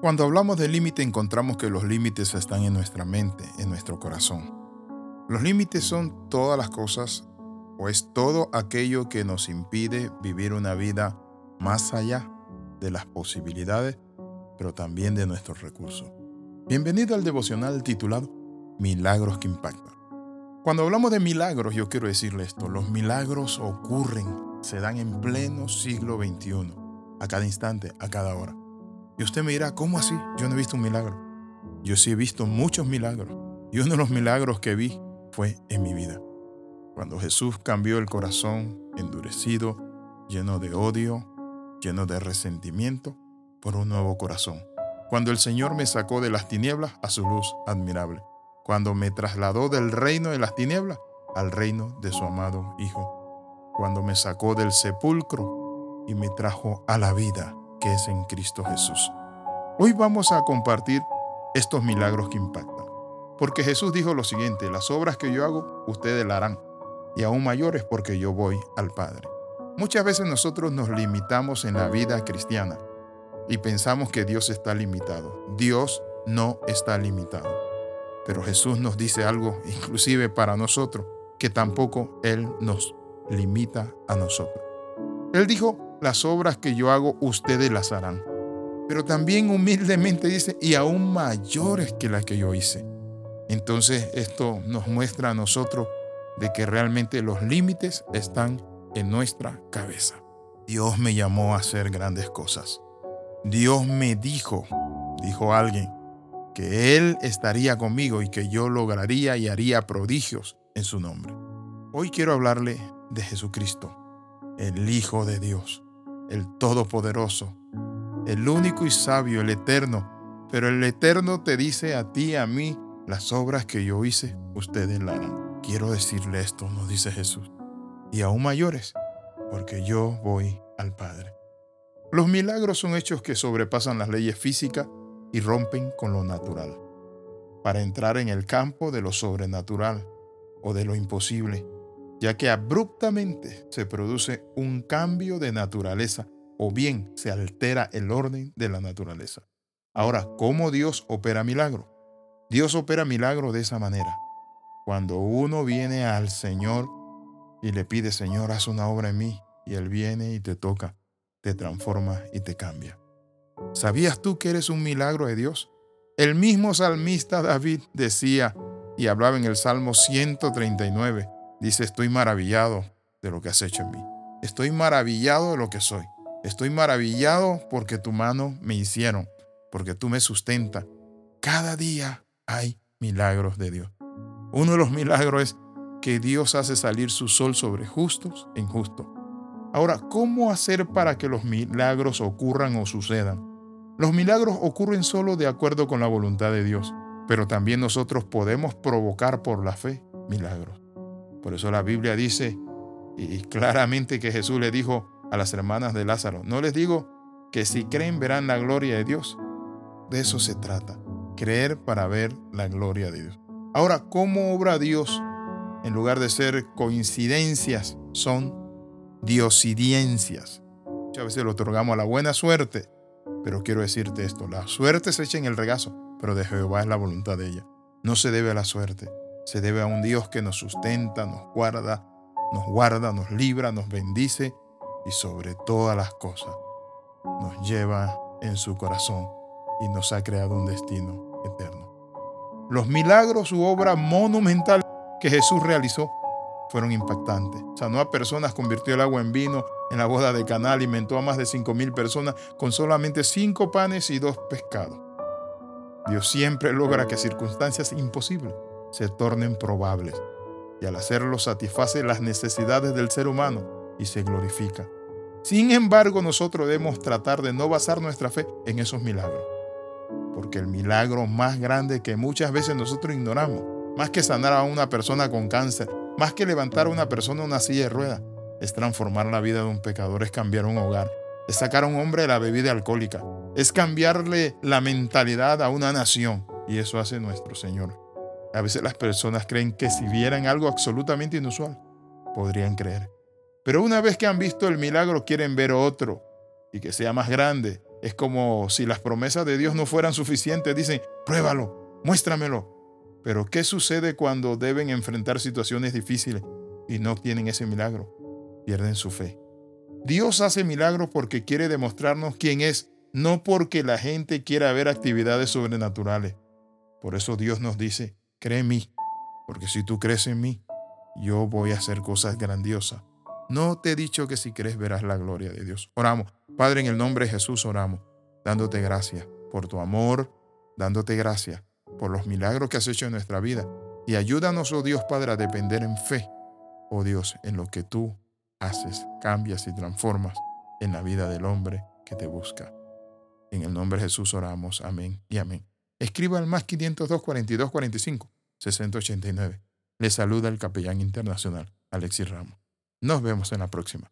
Cuando hablamos de límite encontramos que los límites están en nuestra mente, en nuestro corazón. Los límites son todas las cosas o es todo aquello que nos impide vivir una vida más allá de las posibilidades, pero también de nuestros recursos. Bienvenido al devocional titulado Milagros que impactan. Cuando hablamos de milagros, yo quiero decirle esto, los milagros ocurren, se dan en pleno siglo XXI, a cada instante, a cada hora. Y usted me dirá, ¿cómo así? Yo no he visto un milagro. Yo sí he visto muchos milagros. Y uno de los milagros que vi fue en mi vida. Cuando Jesús cambió el corazón endurecido, lleno de odio, lleno de resentimiento, por un nuevo corazón. Cuando el Señor me sacó de las tinieblas a su luz admirable. Cuando me trasladó del reino de las tinieblas al reino de su amado Hijo. Cuando me sacó del sepulcro y me trajo a la vida que es en Cristo Jesús. Hoy vamos a compartir estos milagros que impactan. Porque Jesús dijo lo siguiente, las obras que yo hago, ustedes la harán, y aún mayores porque yo voy al Padre. Muchas veces nosotros nos limitamos en la vida cristiana y pensamos que Dios está limitado. Dios no está limitado. Pero Jesús nos dice algo, inclusive para nosotros, que tampoco Él nos limita a nosotros. Él dijo, las obras que yo hago, ustedes las harán. Pero también humildemente dice, y aún mayores que las que yo hice. Entonces esto nos muestra a nosotros de que realmente los límites están en nuestra cabeza. Dios me llamó a hacer grandes cosas. Dios me dijo, dijo alguien, que Él estaría conmigo y que yo lograría y haría prodigios en su nombre. Hoy quiero hablarle de Jesucristo, el Hijo de Dios, el Todopoderoso, el único y sabio, el Eterno. Pero el Eterno te dice a ti, a mí, las obras que yo hice, ustedes la harán. Quiero decirle esto, nos dice Jesús, y aún mayores, porque yo voy al Padre. Los milagros son hechos que sobrepasan las leyes físicas y rompen con lo natural, para entrar en el campo de lo sobrenatural o de lo imposible ya que abruptamente se produce un cambio de naturaleza o bien se altera el orden de la naturaleza. Ahora, ¿cómo Dios opera milagro? Dios opera milagro de esa manera. Cuando uno viene al Señor y le pide, Señor, haz una obra en mí, y Él viene y te toca, te transforma y te cambia. ¿Sabías tú que eres un milagro de Dios? El mismo salmista David decía y hablaba en el Salmo 139, Dice, estoy maravillado de lo que has hecho en mí. Estoy maravillado de lo que soy. Estoy maravillado porque tu mano me hicieron, porque tú me sustentas. Cada día hay milagros de Dios. Uno de los milagros es que Dios hace salir su sol sobre justos e injustos. Ahora, ¿cómo hacer para que los milagros ocurran o sucedan? Los milagros ocurren solo de acuerdo con la voluntad de Dios, pero también nosotros podemos provocar por la fe milagros. Por eso la Biblia dice, y claramente que Jesús le dijo a las hermanas de Lázaro, no les digo que si creen verán la gloria de Dios. De eso se trata, creer para ver la gloria de Dios. Ahora, ¿cómo obra Dios? En lugar de ser coincidencias, son diosidiencias. Muchas veces lo otorgamos a la buena suerte, pero quiero decirte esto, la suerte se echa en el regazo, pero de Jehová es la voluntad de ella. No se debe a la suerte, se debe a un Dios que nos sustenta, nos guarda, nos guarda, nos libra, nos bendice y sobre todas las cosas nos lleva en su corazón y nos ha creado un destino eterno. Los milagros, su obra monumental que Jesús realizó, fueron impactantes. Sanó a personas, convirtió el agua en vino en la boda de Caná, alimentó a más de cinco mil personas con solamente cinco panes y dos pescados. Dios siempre logra que circunstancias imposibles se tornen probables y al hacerlo satisface las necesidades del ser humano y se glorifica. Sin embargo, nosotros debemos tratar de no basar nuestra fe en esos milagros, porque el milagro más grande que muchas veces nosotros ignoramos, más que sanar a una persona con cáncer, más que levantar a una persona una silla de ruedas, es transformar la vida de un pecador, es cambiar un hogar, es sacar a un hombre de la bebida alcohólica, es cambiarle la mentalidad a una nación, y eso hace nuestro Señor. A veces las personas creen que si vieran algo absolutamente inusual, podrían creer. Pero una vez que han visto el milagro, quieren ver otro y que sea más grande es como si las promesas de Dios no fueran suficientes. Dicen, pruébalo, muéstramelo. Pero ¿qué sucede cuando deben enfrentar situaciones difíciles y no tienen ese milagro? Pierden su fe. Dios hace milagros porque quiere demostrarnos quién es, no porque la gente quiera ver actividades sobrenaturales. Por eso Dios nos dice, cree en mí, porque si tú crees en mí, yo voy a hacer cosas grandiosas. No te he dicho que si crees verás la gloria de Dios. Oramos. Padre, en el nombre de Jesús oramos, dándote gracias por tu amor, dándote gracias por los milagros que has hecho en nuestra vida. Y ayúdanos, oh Dios Padre, a depender en fe, oh Dios, en lo que tú haces, cambias y transformas en la vida del hombre que te busca. En el nombre de Jesús oramos. Amén y amén. Escriba al más 502 42 45 689. Le saluda el capellán internacional Alexis Ramos. Nos vemos en la próxima.